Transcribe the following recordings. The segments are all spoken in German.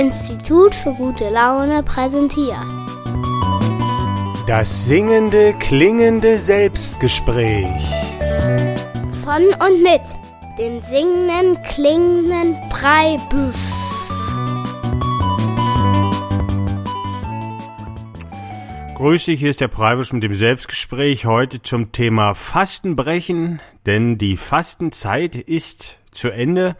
Institut für gute Laune präsentiert. Das singende, klingende Selbstgespräch. Von und mit dem singenden, klingenden Breibüsch. Grüß dich, hier ist der Preibusch mit dem Selbstgespräch. Heute zum Thema Fastenbrechen, denn die Fastenzeit ist zu Ende.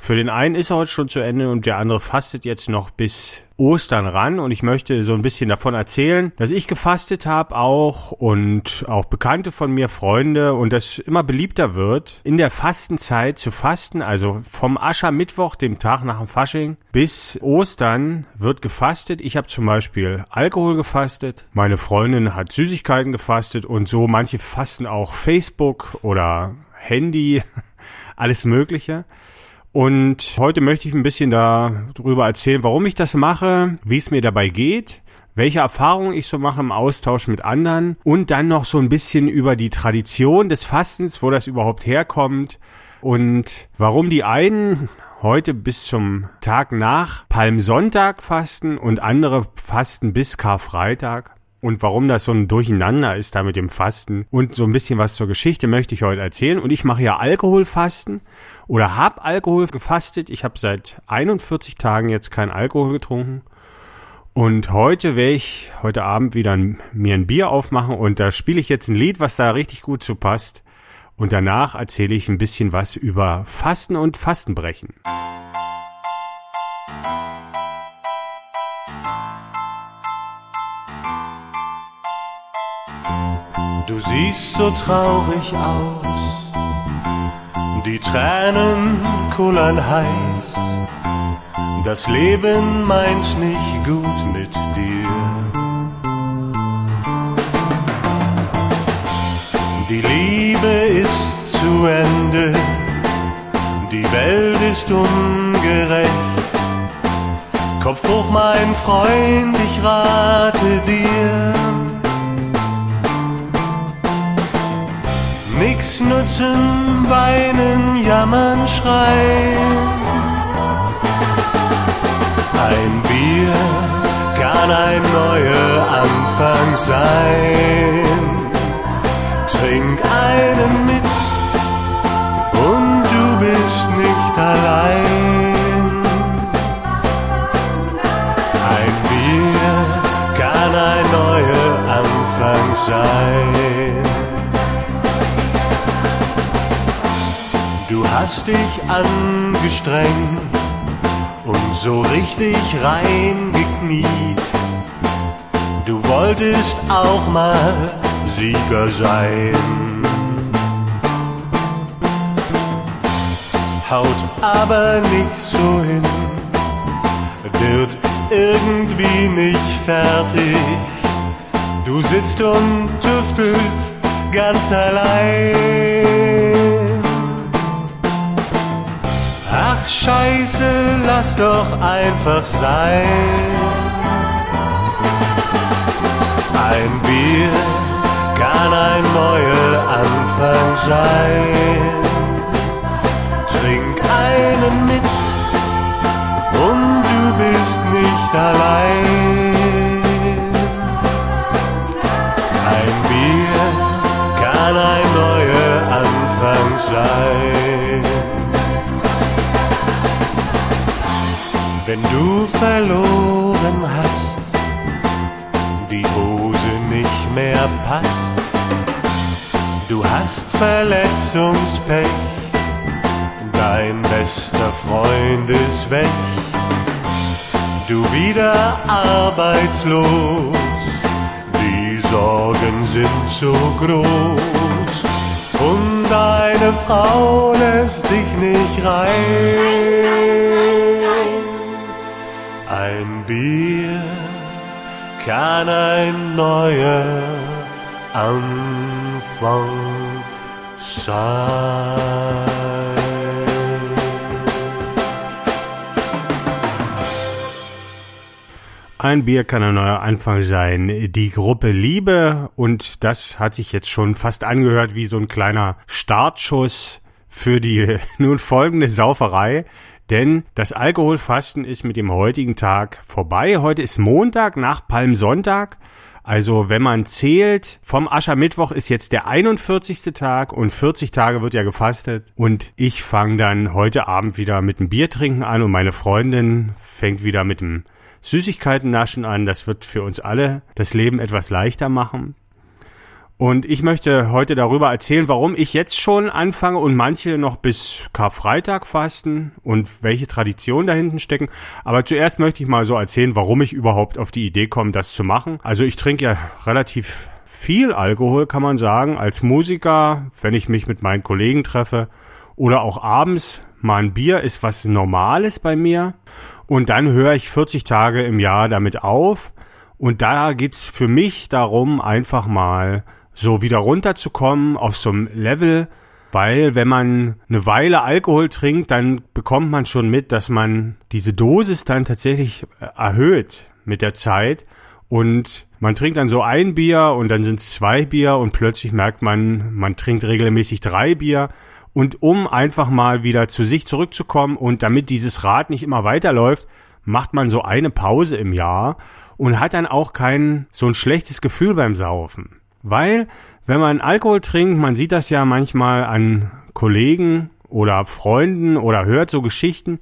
Für den einen ist er heute schon zu Ende und der andere fastet jetzt noch bis Ostern ran und ich möchte so ein bisschen davon erzählen, dass ich gefastet habe auch und auch Bekannte von mir, Freunde und das immer beliebter wird, in der Fastenzeit zu fasten, also vom Aschermittwoch, dem Tag nach dem Fasching, bis Ostern wird gefastet. Ich habe zum Beispiel Alkohol gefastet, meine Freundin hat Süßigkeiten gefastet und so manche fasten auch Facebook oder Handy, alles Mögliche. Und heute möchte ich ein bisschen darüber erzählen, warum ich das mache, wie es mir dabei geht, welche Erfahrungen ich so mache im Austausch mit anderen und dann noch so ein bisschen über die Tradition des Fastens, wo das überhaupt herkommt und warum die einen heute bis zum Tag nach Palmsonntag fasten und andere fasten bis Karfreitag. Und warum das so ein Durcheinander ist da mit dem Fasten und so ein bisschen was zur Geschichte möchte ich heute erzählen. Und ich mache ja Alkoholfasten oder habe Alkohol gefastet. Ich habe seit 41 Tagen jetzt kein Alkohol getrunken. Und heute werde ich heute Abend wieder ein, mir ein Bier aufmachen und da spiele ich jetzt ein Lied, was da richtig gut zu passt. Und danach erzähle ich ein bisschen was über Fasten und Fastenbrechen. Du siehst so traurig aus, die Tränen kullern heiß, das Leben meint nicht gut mit dir. Die Liebe ist zu Ende, die Welt ist ungerecht. Kopf hoch, mein Freund, ich rate dir Nix nutzen, weinen, jammern, schreien. Ein Bier kann ein neuer Anfang sein. Trink einen mit und du bist nicht allein. Hast dich angestrengt und so richtig reingekniet. Du wolltest auch mal Sieger sein. Haut aber nicht so hin, wird irgendwie nicht fertig. Du sitzt und tüftelst ganz allein. Scheiße, lass doch einfach sein. Ein Bier kann ein neuer Anfang sein. Trink einen mit und du bist nicht allein. Ein Bier kann ein neuer Anfang sein. Du verloren hast, die Hose nicht mehr passt, du hast Verletzungspech, dein bester Freund ist weg, du wieder arbeitslos, die Sorgen sind so groß. Und deine Frau lässt dich nicht rein. Ein Bier kann ein neuer Anfang sein. Ein Bier kann ein neuer Anfang sein. Die Gruppe Liebe und das hat sich jetzt schon fast angehört wie so ein kleiner Startschuss für die nun folgende Sauferei, denn das Alkoholfasten ist mit dem heutigen Tag vorbei. Heute ist Montag nach Palmsonntag. Also wenn man zählt, vom Aschermittwoch ist jetzt der 41. Tag und 40 Tage wird ja gefastet. Und ich fange dann heute Abend wieder mit dem Bier trinken an und meine Freundin fängt wieder mit dem Süßigkeiten naschen an. Das wird für uns alle das Leben etwas leichter machen. Und ich möchte heute darüber erzählen, warum ich jetzt schon anfange und manche noch bis Karfreitag fasten und welche Traditionen dahinten stecken. Aber zuerst möchte ich mal so erzählen, warum ich überhaupt auf die Idee komme, das zu machen. Also ich trinke ja relativ viel Alkohol, kann man sagen, als Musiker, wenn ich mich mit meinen Kollegen treffe oder auch abends mal ein Bier ist was Normales bei mir. Und dann höre ich 40 Tage im Jahr damit auf. Und da geht's für mich darum, einfach mal so wieder runterzukommen auf so einem Level, weil wenn man eine Weile Alkohol trinkt, dann bekommt man schon mit, dass man diese Dosis dann tatsächlich äh, erhöht mit der Zeit und man trinkt dann so ein Bier und dann sind es zwei Bier und plötzlich merkt man, man trinkt regelmäßig drei Bier und um einfach mal wieder zu sich zurückzukommen und damit dieses Rad nicht immer weiterläuft, macht man so eine Pause im Jahr und hat dann auch kein so ein schlechtes Gefühl beim Saufen. Weil, wenn man Alkohol trinkt, man sieht das ja manchmal an Kollegen oder Freunden oder hört so Geschichten,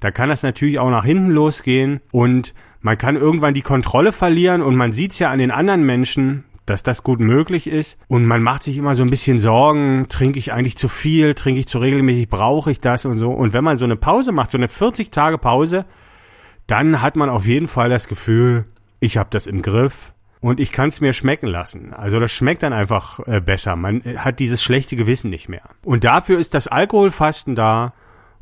da kann das natürlich auch nach hinten losgehen und man kann irgendwann die Kontrolle verlieren und man sieht es ja an den anderen Menschen, dass das gut möglich ist und man macht sich immer so ein bisschen Sorgen, trinke ich eigentlich zu viel, trinke ich zu regelmäßig, brauche ich das und so. Und wenn man so eine Pause macht, so eine 40 Tage Pause, dann hat man auf jeden Fall das Gefühl, ich habe das im Griff, und ich kann es mir schmecken lassen. Also das schmeckt dann einfach äh, besser. Man hat dieses schlechte Gewissen nicht mehr. Und dafür ist das Alkoholfasten da.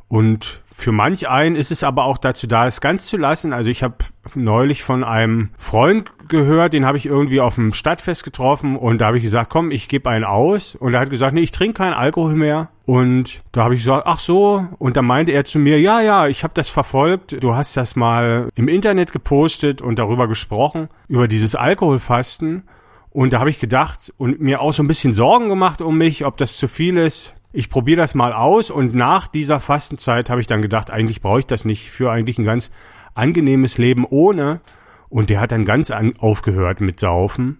Und für manch einen ist es aber auch dazu da, es ganz zu lassen. Also ich habe neulich von einem Freund gehört, den habe ich irgendwie auf dem Stadtfest getroffen und da habe ich gesagt, komm, ich gebe einen aus. Und er hat gesagt, nee, ich trinke keinen Alkohol mehr. Und da habe ich gesagt, ach so. Und da meinte er zu mir, ja, ja, ich habe das verfolgt. Du hast das mal im Internet gepostet und darüber gesprochen, über dieses Alkoholfasten. Und da habe ich gedacht und mir auch so ein bisschen Sorgen gemacht um mich, ob das zu viel ist ich probiere das mal aus und nach dieser Fastenzeit habe ich dann gedacht, eigentlich brauche ich das nicht für eigentlich ein ganz angenehmes Leben ohne. Und der hat dann ganz an, aufgehört mit Saufen.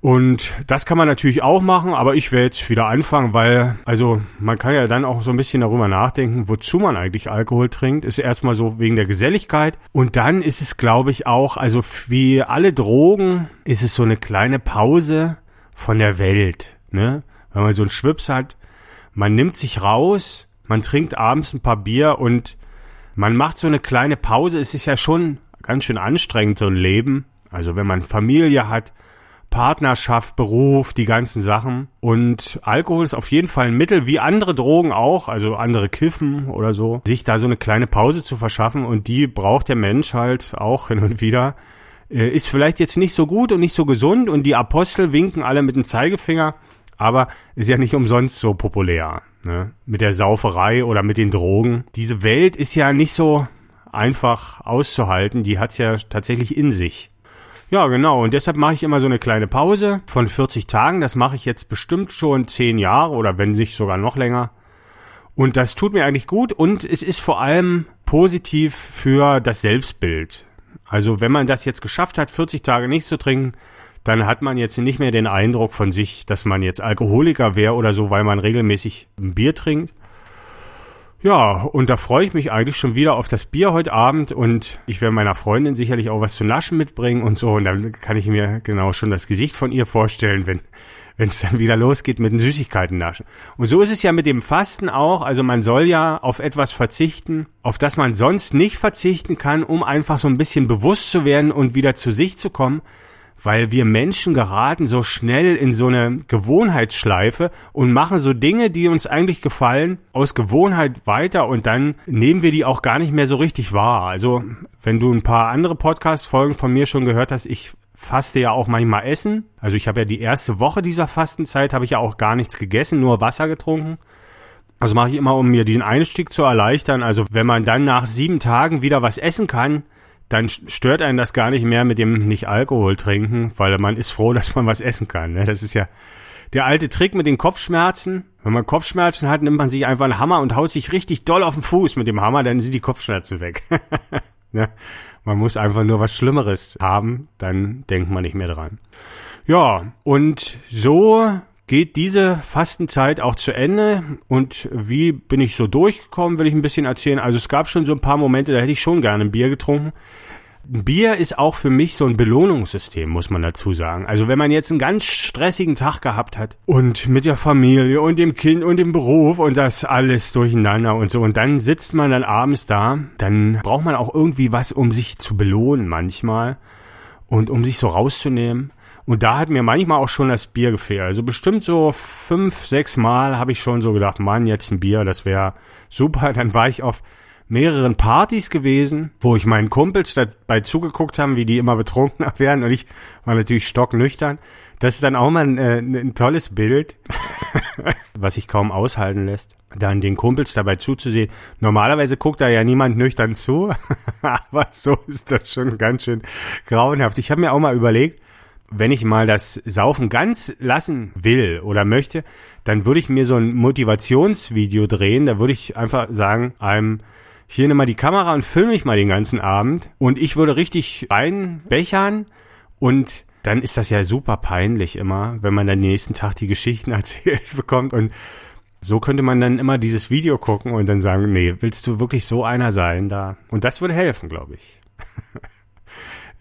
Und das kann man natürlich auch machen, aber ich werde jetzt wieder anfangen, weil, also man kann ja dann auch so ein bisschen darüber nachdenken, wozu man eigentlich Alkohol trinkt. Ist erstmal so wegen der Geselligkeit. Und dann ist es, glaube ich, auch, also wie alle Drogen, ist es so eine kleine Pause von der Welt. Ne? Wenn man so einen Schwips hat, man nimmt sich raus, man trinkt abends ein paar Bier und man macht so eine kleine Pause. Es ist ja schon ganz schön anstrengend, so ein Leben. Also wenn man Familie hat, Partnerschaft, Beruf, die ganzen Sachen. Und Alkohol ist auf jeden Fall ein Mittel, wie andere Drogen auch, also andere Kiffen oder so, sich da so eine kleine Pause zu verschaffen. Und die braucht der Mensch halt auch hin und wieder. Äh, ist vielleicht jetzt nicht so gut und nicht so gesund und die Apostel winken alle mit dem Zeigefinger aber ist ja nicht umsonst so populär. Ne? Mit der Sauferei oder mit den Drogen. Diese Welt ist ja nicht so einfach auszuhalten. Die hat's ja tatsächlich in sich. Ja, genau. Und deshalb mache ich immer so eine kleine Pause von 40 Tagen. Das mache ich jetzt bestimmt schon 10 Jahre oder wenn nicht sogar noch länger. Und das tut mir eigentlich gut und es ist vor allem positiv für das Selbstbild. Also wenn man das jetzt geschafft hat, 40 Tage nichts zu trinken, dann hat man jetzt nicht mehr den Eindruck von sich, dass man jetzt Alkoholiker wäre oder so, weil man regelmäßig ein Bier trinkt. Ja, und da freue ich mich eigentlich schon wieder auf das Bier heute Abend und ich werde meiner Freundin sicherlich auch was zu naschen mitbringen und so und dann kann ich mir genau schon das Gesicht von ihr vorstellen, wenn wenn es dann wieder losgeht mit den Süßigkeiten naschen. Und so ist es ja mit dem Fasten auch, also man soll ja auf etwas verzichten, auf das man sonst nicht verzichten kann, um einfach so ein bisschen bewusst zu werden und wieder zu sich zu kommen weil wir Menschen geraten so schnell in so eine Gewohnheitsschleife und machen so Dinge, die uns eigentlich gefallen, aus Gewohnheit weiter und dann nehmen wir die auch gar nicht mehr so richtig wahr. Also, wenn du ein paar andere Podcast-Folgen von mir schon gehört hast, ich faste ja auch manchmal Essen. Also ich habe ja die erste Woche dieser Fastenzeit, habe ich ja auch gar nichts gegessen, nur Wasser getrunken. Also mache ich immer, um mir den Einstieg zu erleichtern. Also wenn man dann nach sieben Tagen wieder was essen kann, dann stört einen das gar nicht mehr mit dem nicht Alkohol trinken, weil man ist froh, dass man was essen kann. Ne? Das ist ja der alte Trick mit den Kopfschmerzen. Wenn man Kopfschmerzen hat, nimmt man sich einfach einen Hammer und haut sich richtig doll auf den Fuß mit dem Hammer, dann sind die Kopfschmerzen weg. ne? Man muss einfach nur was Schlimmeres haben, dann denkt man nicht mehr dran. Ja, und so geht diese Fastenzeit auch zu Ende. Und wie bin ich so durchgekommen, will ich ein bisschen erzählen. Also es gab schon so ein paar Momente, da hätte ich schon gerne ein Bier getrunken. Ein Bier ist auch für mich so ein Belohnungssystem, muss man dazu sagen. Also wenn man jetzt einen ganz stressigen Tag gehabt hat und mit der Familie und dem Kind und dem Beruf und das alles durcheinander und so und dann sitzt man dann abends da, dann braucht man auch irgendwie was, um sich zu belohnen manchmal und um sich so rauszunehmen. Und da hat mir manchmal auch schon das Bier gefehlt. Also bestimmt so fünf, sechs Mal habe ich schon so gedacht, Mann, jetzt ein Bier, das wäre super. Dann war ich auf mehreren Partys gewesen, wo ich meinen Kumpels dabei zugeguckt haben, wie die immer betrunkener werden und ich war natürlich stocknüchtern. Das ist dann auch mal ein, äh, ein tolles Bild, was sich kaum aushalten lässt, dann den Kumpels dabei zuzusehen. Normalerweise guckt da ja niemand nüchtern zu, aber so ist das schon ganz schön grauenhaft. Ich habe mir auch mal überlegt, wenn ich mal das Saufen ganz lassen will oder möchte, dann würde ich mir so ein Motivationsvideo drehen. Da würde ich einfach sagen, einem hier nimm mal die Kamera und film mich mal den ganzen Abend. Und ich würde richtig reinbechern und dann ist das ja super peinlich immer, wenn man dann den nächsten Tag die Geschichten erzählt bekommt und so könnte man dann immer dieses Video gucken und dann sagen, nee, willst du wirklich so einer sein da? Und das würde helfen, glaube ich.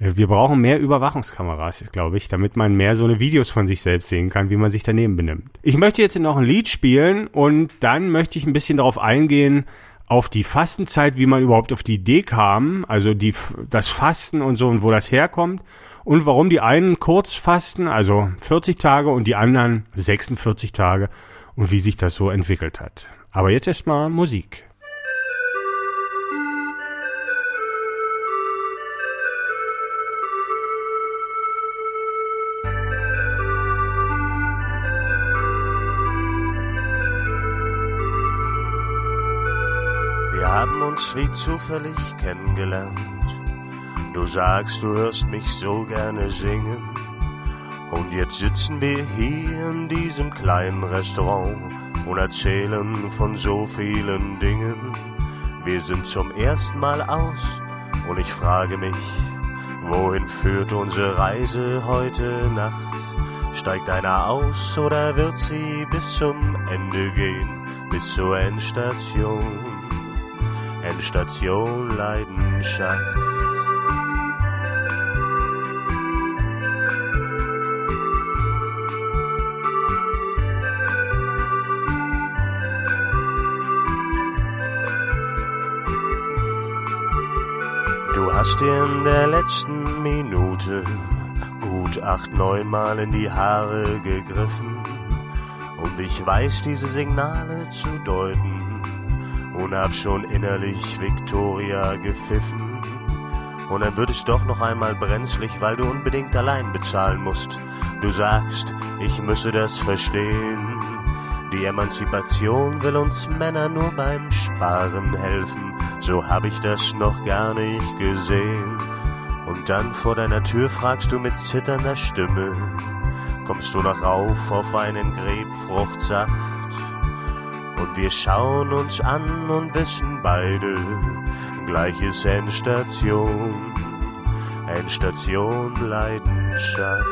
Wir brauchen mehr Überwachungskameras, glaube ich, damit man mehr so eine Videos von sich selbst sehen kann, wie man sich daneben benimmt. Ich möchte jetzt noch ein Lied spielen und dann möchte ich ein bisschen darauf eingehen, auf die Fastenzeit, wie man überhaupt auf die Idee kam, also die, das Fasten und so und wo das herkommt und warum die einen kurz fasten, also 40 Tage und die anderen 46 Tage und wie sich das so entwickelt hat. Aber jetzt erstmal Musik. Haben uns wie zufällig kennengelernt. Du sagst, du hörst mich so gerne singen. Und jetzt sitzen wir hier in diesem kleinen Restaurant und erzählen von so vielen Dingen. Wir sind zum ersten Mal aus und ich frage mich, wohin führt unsere Reise heute Nacht? Steigt einer aus oder wird sie bis zum Ende gehen, bis zur Endstation? Endstation Leidenschaft. Du hast dir in der letzten Minute gut acht, neun Mal in die Haare gegriffen und ich weiß diese Signale zu deuten und hab schon innerlich Victoria gepfiffen. Und dann wird es doch noch einmal brenzlig, weil du unbedingt allein bezahlen musst. Du sagst, ich müsse das verstehen. Die Emanzipation will uns Männer nur beim Sparen helfen. So hab ich das noch gar nicht gesehen. Und dann vor deiner Tür fragst du mit zitternder Stimme, kommst du noch rauf auf einen Grebfruchtsaft? Und wir schauen uns an und wissen beide, gleich ist Endstation, Endstation Leidenschaft.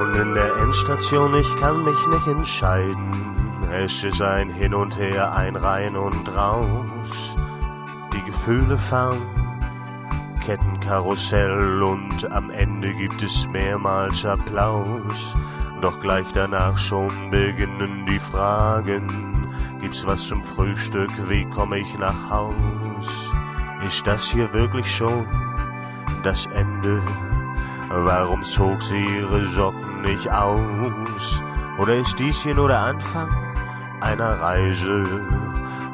Und in der Endstation, ich kann mich nicht entscheiden es ist ein Hin und Her, ein Rein und Raus. Die Gefühle fahren Kettenkarussell und am Ende gibt es mehrmals Applaus. Doch gleich danach schon beginnen die Fragen. Gibt's was zum Frühstück? Wie komme ich nach Haus? Ist das hier wirklich schon das Ende? Warum zog sie ihre Socken nicht aus? Oder ist dies hier nur der Anfang? Einer Reise,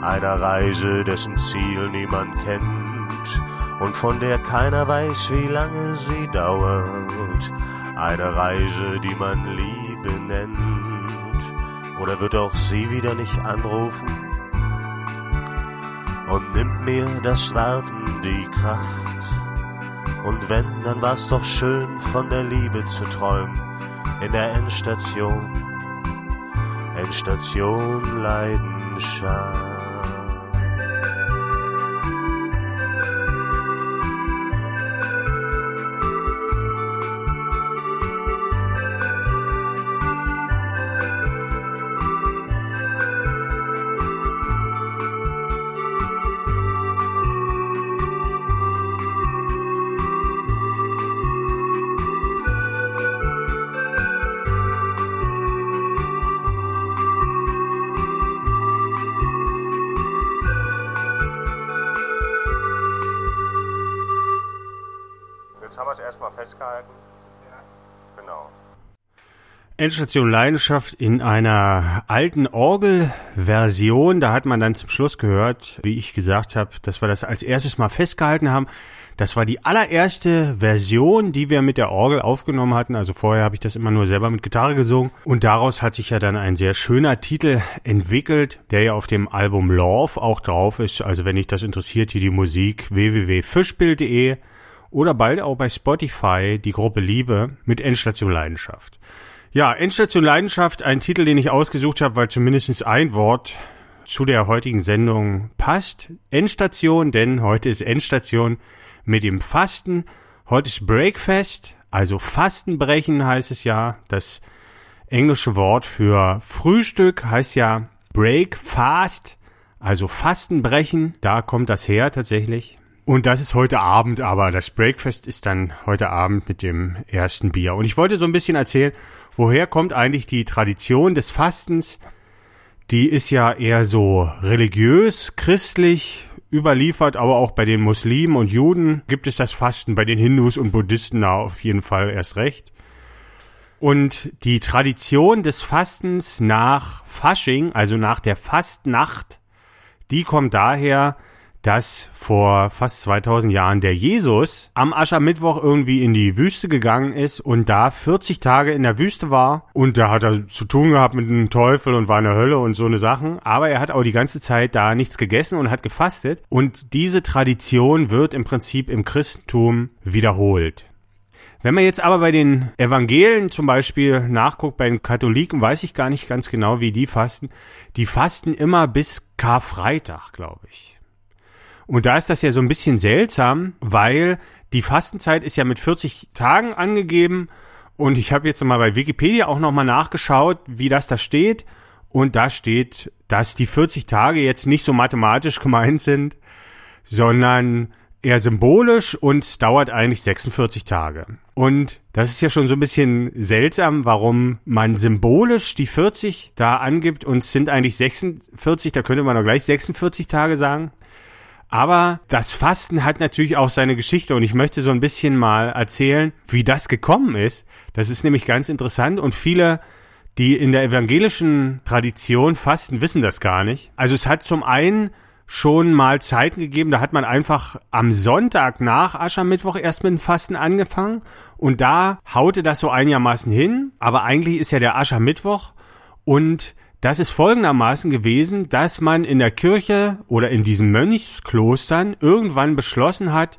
einer Reise, dessen Ziel niemand kennt und von der keiner weiß, wie lange sie dauert. Eine Reise, die man Liebe nennt Oder wird auch sie wieder nicht anrufen? Und nimmt mir das Warten die Kraft. Und wenn, dann war's doch schön von der Liebe zu träumen in der Endstation. Endstation Leidenschaft. Endstation Leidenschaft in einer alten Orgelversion. Da hat man dann zum Schluss gehört, wie ich gesagt habe, dass wir das als erstes mal festgehalten haben. Das war die allererste Version, die wir mit der Orgel aufgenommen hatten. Also vorher habe ich das immer nur selber mit Gitarre gesungen. Und daraus hat sich ja dann ein sehr schöner Titel entwickelt, der ja auf dem Album Love auch drauf ist. Also wenn dich das interessiert, hier die Musik www.fischbild.de oder bald auch bei Spotify die Gruppe Liebe mit Endstation Leidenschaft. Ja, Endstation Leidenschaft, ein Titel, den ich ausgesucht habe, weil zumindest ein Wort zu der heutigen Sendung passt. Endstation, denn heute ist Endstation mit dem Fasten. Heute ist Breakfast, also Fastenbrechen heißt es ja. Das englische Wort für Frühstück heißt ja Breakfast, also Fastenbrechen. Da kommt das her tatsächlich. Und das ist heute Abend, aber das Breakfast ist dann heute Abend mit dem ersten Bier. Und ich wollte so ein bisschen erzählen, woher kommt eigentlich die Tradition des Fastens? Die ist ja eher so religiös, christlich überliefert, aber auch bei den Muslimen und Juden gibt es das Fasten, bei den Hindus und Buddhisten auf jeden Fall erst recht. Und die Tradition des Fastens nach Fasching, also nach der Fastnacht, die kommt daher, dass vor fast 2000 Jahren der Jesus am Aschermittwoch irgendwie in die Wüste gegangen ist und da 40 Tage in der Wüste war und da hat er zu tun gehabt mit dem Teufel und war in der Hölle und so eine Sachen, aber er hat auch die ganze Zeit da nichts gegessen und hat gefastet und diese Tradition wird im Prinzip im Christentum wiederholt. Wenn man jetzt aber bei den Evangelien zum Beispiel nachguckt, bei den Katholiken weiß ich gar nicht ganz genau, wie die fasten. Die fasten immer bis Karfreitag, glaube ich. Und da ist das ja so ein bisschen seltsam, weil die Fastenzeit ist ja mit 40 Tagen angegeben. Und ich habe jetzt mal bei Wikipedia auch nochmal nachgeschaut, wie das da steht. Und da steht, dass die 40 Tage jetzt nicht so mathematisch gemeint sind, sondern eher symbolisch und dauert eigentlich 46 Tage. Und das ist ja schon so ein bisschen seltsam, warum man symbolisch die 40 da angibt und es sind eigentlich 46, da könnte man doch gleich 46 Tage sagen. Aber das Fasten hat natürlich auch seine Geschichte und ich möchte so ein bisschen mal erzählen, wie das gekommen ist. Das ist nämlich ganz interessant und viele, die in der evangelischen Tradition fasten, wissen das gar nicht. Also es hat zum einen schon mal Zeiten gegeben, da hat man einfach am Sonntag nach Aschermittwoch erst mit dem Fasten angefangen und da haute das so einigermaßen hin, aber eigentlich ist ja der Aschermittwoch und das ist folgendermaßen gewesen, dass man in der Kirche oder in diesen Mönchsklostern irgendwann beschlossen hat,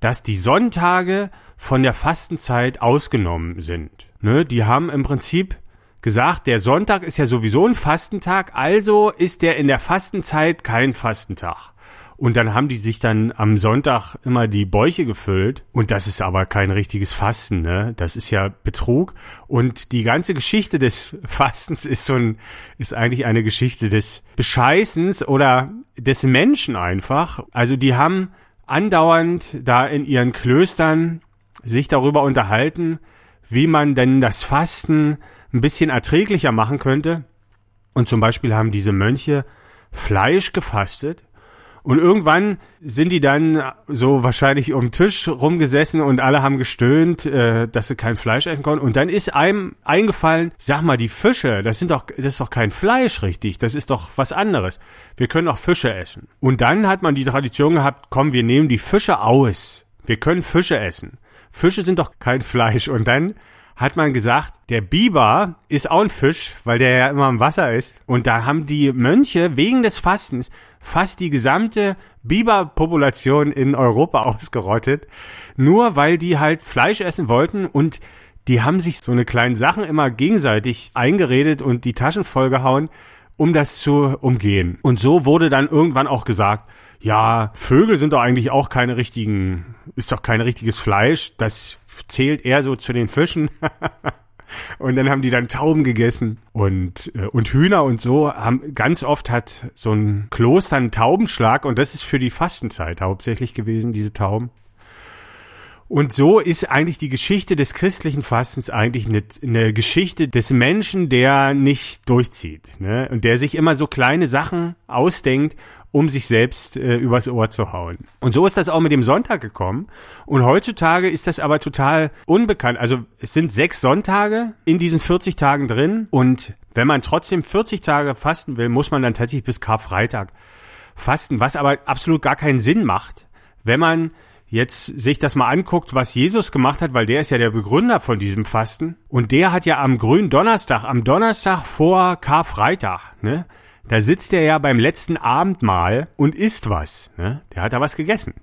dass die Sonntage von der Fastenzeit ausgenommen sind. Ne, die haben im Prinzip gesagt, der Sonntag ist ja sowieso ein Fastentag, also ist der in der Fastenzeit kein Fastentag. Und dann haben die sich dann am Sonntag immer die Bäuche gefüllt. Und das ist aber kein richtiges Fasten, ne? Das ist ja Betrug. Und die ganze Geschichte des Fastens ist so ein, ist eigentlich eine Geschichte des Bescheißens oder des Menschen einfach. Also die haben andauernd da in ihren Klöstern sich darüber unterhalten, wie man denn das Fasten ein bisschen erträglicher machen könnte. Und zum Beispiel haben diese Mönche Fleisch gefastet und irgendwann sind die dann so wahrscheinlich um den Tisch rumgesessen und alle haben gestöhnt, äh, dass sie kein Fleisch essen konnten. Und dann ist einem eingefallen, sag mal, die Fische, das sind doch, das ist doch kein Fleisch, richtig. Das ist doch was anderes. Wir können auch Fische essen. Und dann hat man die Tradition gehabt, komm, wir nehmen die Fische aus. Wir können Fische essen. Fische sind doch kein Fleisch. Und dann hat man gesagt, der Biber ist auch ein Fisch, weil der ja immer im Wasser ist. Und da haben die Mönche wegen des Fastens fast die gesamte Biberpopulation in Europa ausgerottet, nur weil die halt Fleisch essen wollten und die haben sich so eine kleinen Sachen immer gegenseitig eingeredet und die Taschen vollgehauen, um das zu umgehen. Und so wurde dann irgendwann auch gesagt, ja, Vögel sind doch eigentlich auch keine richtigen, ist doch kein richtiges Fleisch, das zählt eher so zu den Fischen. Und dann haben die dann Tauben gegessen und, äh, und Hühner und so. Haben, ganz oft hat so ein Kloster einen Taubenschlag und das ist für die Fastenzeit hauptsächlich gewesen, diese Tauben. Und so ist eigentlich die Geschichte des christlichen Fastens eigentlich eine, eine Geschichte des Menschen, der nicht durchzieht ne? und der sich immer so kleine Sachen ausdenkt, um sich selbst äh, übers Ohr zu hauen. Und so ist das auch mit dem Sonntag gekommen. Und heutzutage ist das aber total unbekannt. Also es sind sechs Sonntage in diesen 40 Tagen drin. Und wenn man trotzdem 40 Tage fasten will, muss man dann tatsächlich bis Karfreitag fasten, was aber absolut gar keinen Sinn macht, wenn man jetzt sich das mal anguckt, was Jesus gemacht hat, weil der ist ja der Begründer von diesem Fasten und der hat ja am grünen Donnerstag, am Donnerstag vor Karfreitag, ne, da sitzt er ja beim letzten Abendmahl und isst was, ne, der hat da was gegessen.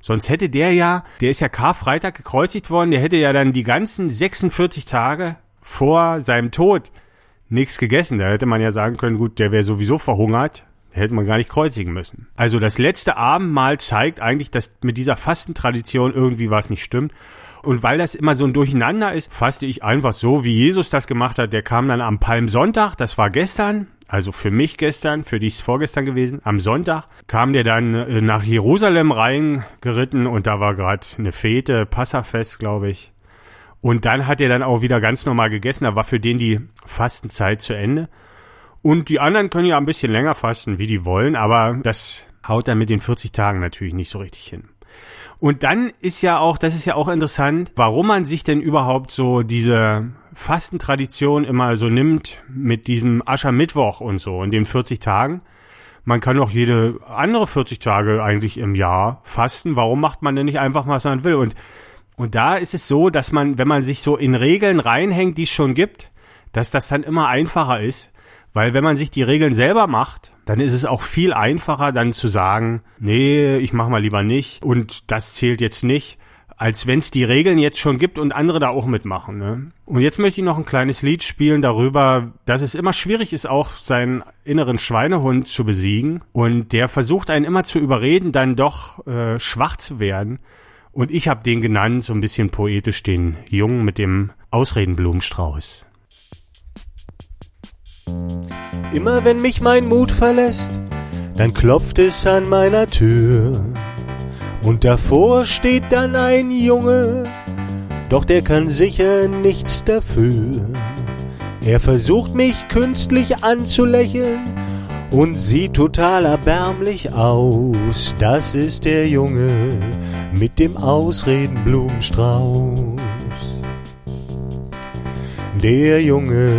Sonst hätte der ja, der ist ja Karfreitag gekreuzigt worden, der hätte ja dann die ganzen 46 Tage vor seinem Tod nichts gegessen. Da hätte man ja sagen können, gut, der wäre sowieso verhungert, hätte man gar nicht kreuzigen müssen. Also das letzte Abendmahl zeigt eigentlich, dass mit dieser Fastentradition irgendwie was nicht stimmt. Und weil das immer so ein Durcheinander ist, faste ich einfach so, wie Jesus das gemacht hat. Der kam dann am Palmsonntag, das war gestern, also für mich gestern, für dich ist vorgestern gewesen. Am Sonntag kam der dann äh, nach Jerusalem reingeritten und da war gerade eine Fete, Passafest, glaube ich. Und dann hat er dann auch wieder ganz normal gegessen. Da war für den die Fastenzeit zu Ende. Und die anderen können ja ein bisschen länger fasten, wie die wollen, aber das haut dann mit den 40 Tagen natürlich nicht so richtig hin. Und dann ist ja auch, das ist ja auch interessant, warum man sich denn überhaupt so diese Fastentradition immer so nimmt mit diesem Aschermittwoch und so in den 40 Tagen. Man kann auch jede andere 40 Tage eigentlich im Jahr fasten. Warum macht man denn nicht einfach, was man will? Und, und da ist es so, dass man, wenn man sich so in Regeln reinhängt, die es schon gibt, dass das dann immer einfacher ist, weil wenn man sich die Regeln selber macht, dann ist es auch viel einfacher dann zu sagen, nee, ich mach mal lieber nicht und das zählt jetzt nicht, als wenn es die Regeln jetzt schon gibt und andere da auch mitmachen. Ne? Und jetzt möchte ich noch ein kleines Lied spielen darüber, dass es immer schwierig ist, auch seinen inneren Schweinehund zu besiegen. Und der versucht einen immer zu überreden, dann doch äh, schwach zu werden. Und ich habe den genannt, so ein bisschen poetisch, den Jungen mit dem Ausredenblumenstrauß. Immer wenn mich mein Mut verlässt, dann klopft es an meiner Tür. Und davor steht dann ein Junge, doch der kann sicher nichts dafür. Er versucht mich künstlich anzulächeln und sieht total erbärmlich aus. Das ist der Junge mit dem Ausredenblumenstrauß. Der Junge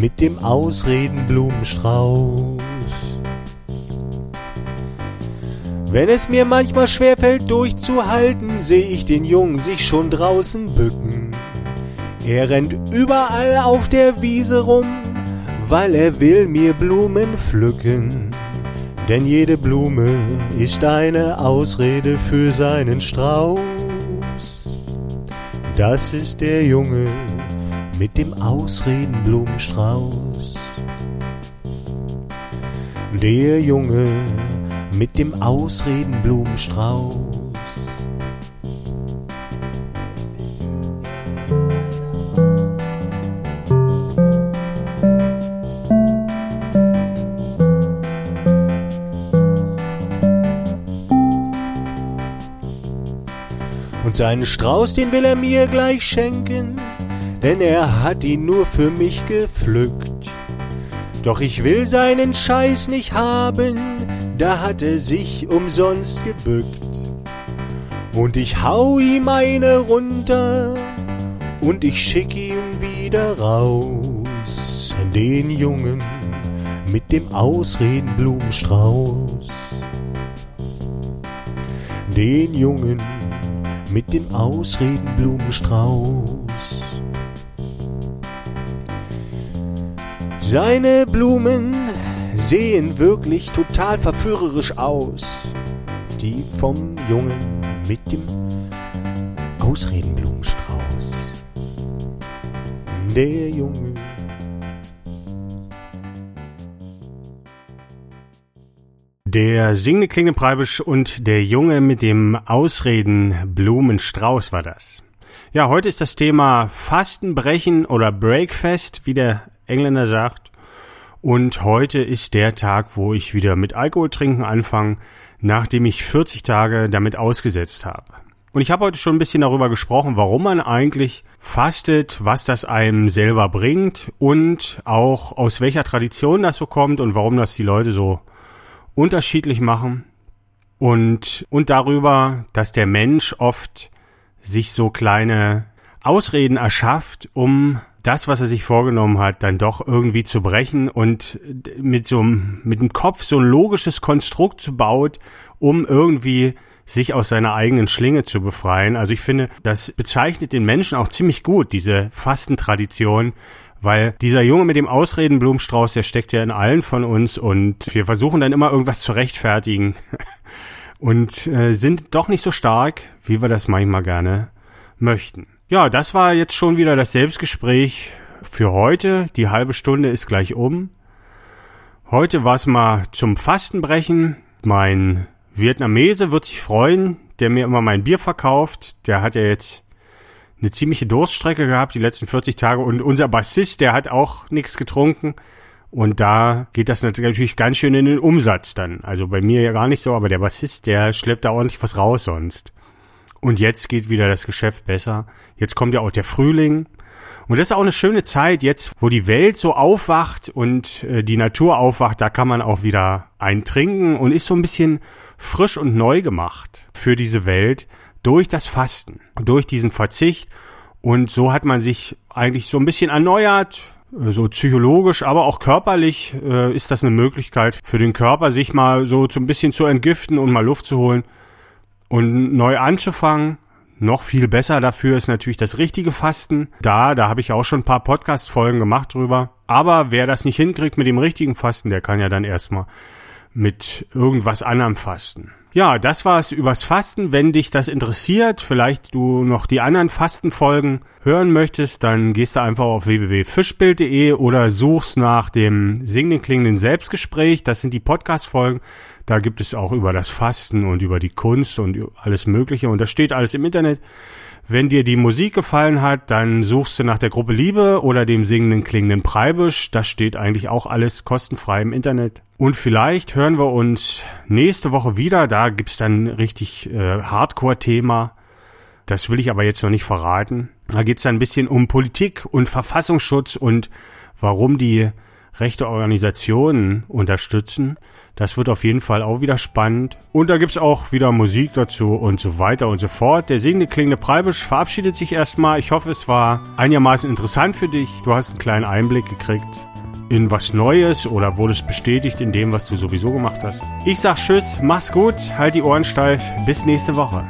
mit dem Ausredenblumenstrauß. Wenn es mir manchmal schwerfällt durchzuhalten, seh ich den Jungen sich schon draußen bücken. Er rennt überall auf der Wiese rum, weil er will mir Blumen pflücken. Denn jede Blume ist eine Ausrede für seinen Strauß. Das ist der Junge, mit dem Ausredenblumenstrauß. Der Junge mit dem Ausredenblumenstrauß. Und seinen Strauß, den will er mir gleich schenken denn er hat ihn nur für mich gepflückt. Doch ich will seinen Scheiß nicht haben, da hat er sich umsonst gebückt. Und ich hau ihm eine runter und ich schick ihn wieder raus. Den Jungen mit dem Ausredenblumenstrauß. Den Jungen mit dem Ausredenblumenstrauß. Seine Blumen sehen wirklich total verführerisch aus. Die vom Jungen mit dem Ausredenblumenstrauß. Der Junge. Der singende klingende Preibisch und der Junge mit dem Ausredenblumenstrauß war das. Ja, heute ist das Thema Fastenbrechen oder Breakfast, wie der Engländer sagt. Und heute ist der Tag, wo ich wieder mit Alkohol trinken anfange, nachdem ich 40 Tage damit ausgesetzt habe. Und ich habe heute schon ein bisschen darüber gesprochen, warum man eigentlich fastet, was das einem selber bringt und auch aus welcher Tradition das so kommt und warum das die Leute so unterschiedlich machen. Und, und darüber, dass der Mensch oft sich so kleine Ausreden erschafft, um das, was er sich vorgenommen hat, dann doch irgendwie zu brechen und mit so mit dem Kopf so ein logisches Konstrukt zu baut, um irgendwie sich aus seiner eigenen Schlinge zu befreien. Also ich finde, das bezeichnet den Menschen auch ziemlich gut, diese Fastentradition, weil dieser Junge mit dem Ausredenblumenstrauß, der steckt ja in allen von uns und wir versuchen dann immer irgendwas zu rechtfertigen und äh, sind doch nicht so stark, wie wir das manchmal gerne möchten. Ja, das war jetzt schon wieder das Selbstgespräch für heute. Die halbe Stunde ist gleich um. Heute war es mal zum Fastenbrechen. Mein Vietnamese wird sich freuen, der mir immer mein Bier verkauft. Der hat ja jetzt eine ziemliche Durststrecke gehabt die letzten 40 Tage und unser Bassist, der hat auch nichts getrunken. Und da geht das natürlich ganz schön in den Umsatz dann. Also bei mir ja gar nicht so, aber der Bassist, der schleppt da ordentlich was raus sonst. Und jetzt geht wieder das Geschäft besser. Jetzt kommt ja auch der Frühling. Und das ist auch eine schöne Zeit jetzt, wo die Welt so aufwacht und äh, die Natur aufwacht, da kann man auch wieder eintrinken und ist so ein bisschen frisch und neu gemacht für diese Welt durch das Fasten, durch diesen Verzicht. Und so hat man sich eigentlich so ein bisschen erneuert, äh, so psychologisch, aber auch körperlich äh, ist das eine Möglichkeit für den Körper, sich mal so ein bisschen zu entgiften und mal Luft zu holen und neu anzufangen. Noch viel besser dafür ist natürlich das richtige Fasten. Da, da habe ich auch schon ein paar Podcast-Folgen gemacht drüber. Aber wer das nicht hinkriegt mit dem richtigen Fasten, der kann ja dann erstmal mit irgendwas anderem fasten. Ja, das war's übers Fasten. Wenn dich das interessiert, vielleicht du noch die anderen Fastenfolgen hören möchtest, dann gehst du einfach auf www.fischbild.de oder suchst nach dem singenden klingenden Selbstgespräch. Das sind die Podcast-Folgen. Da gibt es auch über das Fasten und über die Kunst und alles Mögliche. Und das steht alles im Internet. Wenn dir die Musik gefallen hat, dann suchst du nach der Gruppe Liebe oder dem singenden klingenden Preibisch. Das steht eigentlich auch alles kostenfrei im Internet. Und vielleicht hören wir uns nächste Woche wieder. Da gibt's dann richtig äh, Hardcore-Thema. Das will ich aber jetzt noch nicht verraten. Da geht's dann ein bisschen um Politik und Verfassungsschutz und warum die rechte Organisationen unterstützen. Das wird auf jeden Fall auch wieder spannend. Und da gibt's auch wieder Musik dazu und so weiter und so fort. Der singende klingende Preibisch verabschiedet sich erstmal. Ich hoffe, es war einigermaßen interessant für dich. Du hast einen kleinen Einblick gekriegt in was Neues oder wurdest bestätigt in dem, was du sowieso gemacht hast. Ich sag Tschüss, mach's gut, halt die Ohren steif, bis nächste Woche.